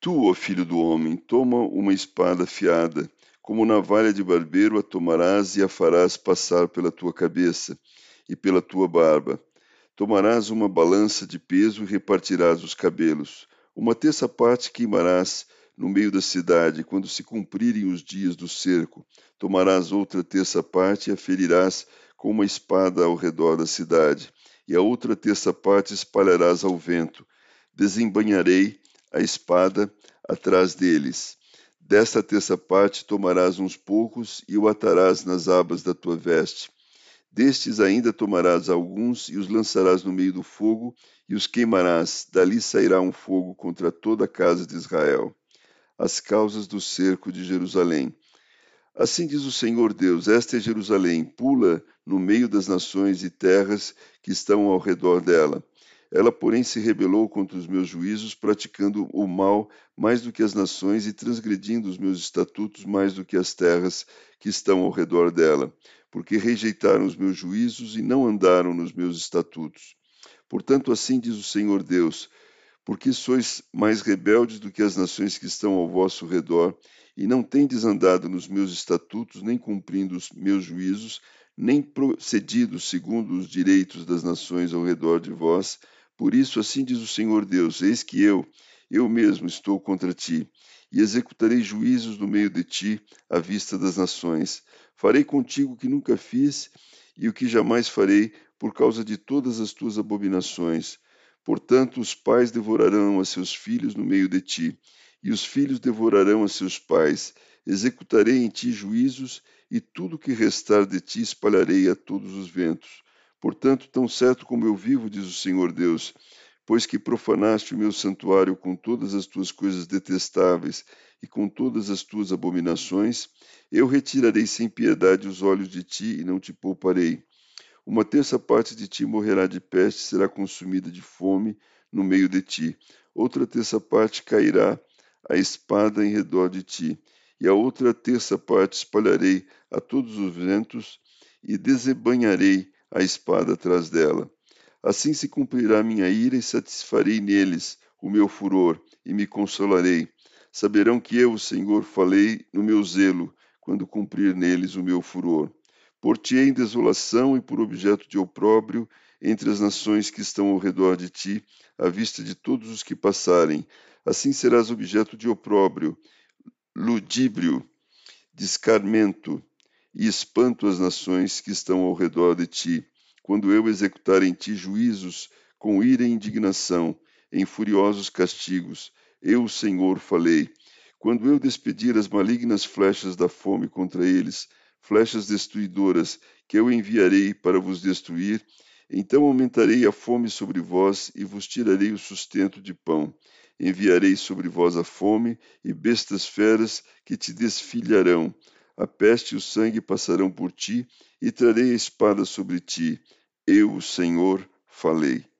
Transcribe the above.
Tu, ó filho do homem, toma uma espada afiada, como navalha de barbeiro a tomarás e a farás passar pela tua cabeça e pela tua barba. Tomarás uma balança de peso e repartirás os cabelos. Uma terça parte queimarás no meio da cidade, quando se cumprirem os dias do cerco. Tomarás outra terça parte e a ferirás com uma espada ao redor da cidade, e a outra terça parte espalharás ao vento. Desembanharei a espada atrás deles. Desta terça parte tomarás uns poucos e o atarás nas abas da tua veste. Destes ainda tomarás alguns e os lançarás no meio do fogo e os queimarás. Dali sairá um fogo contra toda a casa de Israel. As causas do cerco de Jerusalém. Assim diz o Senhor Deus: Esta é Jerusalém, pula no meio das nações e terras que estão ao redor dela. Ela, porém, se rebelou contra os meus juízos, praticando o mal mais do que as nações e transgredindo os meus estatutos mais do que as terras que estão ao redor dela, porque rejeitaram os meus juízos e não andaram nos meus estatutos. Portanto, assim diz o Senhor Deus: porque sois mais rebeldes do que as nações que estão ao vosso redor, e não tendes andado nos meus estatutos, nem cumprindo os meus juízos, nem procedido segundo os direitos das nações ao redor de vós, por isso, assim diz o Senhor Deus: Eis que eu, eu mesmo estou contra ti, e executarei juízos no meio de ti, à vista das nações. Farei contigo o que nunca fiz, e o que jamais farei, por causa de todas as tuas abominações. Portanto, os pais devorarão a seus filhos no meio de ti, e os filhos devorarão a seus pais. Executarei em ti juízos, e tudo que restar de ti espalharei a todos os ventos. Portanto, tão certo como eu vivo, diz o Senhor Deus, pois que profanaste o meu santuário com todas as tuas coisas detestáveis e com todas as tuas abominações, eu retirarei sem piedade os olhos de ti e não te pouparei. Uma terça parte de ti morrerá de peste, será consumida de fome no meio de ti. Outra terça parte cairá a espada em redor de ti, e a outra terça parte espalharei a todos os ventos e desebanharei a espada atrás dela. Assim se cumprirá minha ira e satisfarei neles o meu furor e me consolarei. Saberão que eu, o Senhor, falei no meu zelo, quando cumprir neles o meu furor. Por-te-ei em desolação e por objeto de opróbrio entre as nações que estão ao redor de ti, à vista de todos os que passarem. Assim serás objeto de opróbrio, ludíbrio, descarmento, e espanto as nações que estão ao redor de ti, quando eu executar em ti juízos com ira e indignação, em furiosos castigos. Eu, Senhor, falei. Quando eu despedir as malignas flechas da fome contra eles, flechas destruidoras que eu enviarei para vos destruir, então aumentarei a fome sobre vós e vos tirarei o sustento de pão. Enviarei sobre vós a fome e bestas feras que te desfilharão a peste e o sangue passarão por ti, e trarei a espada sobre ti. Eu, o Senhor, falei.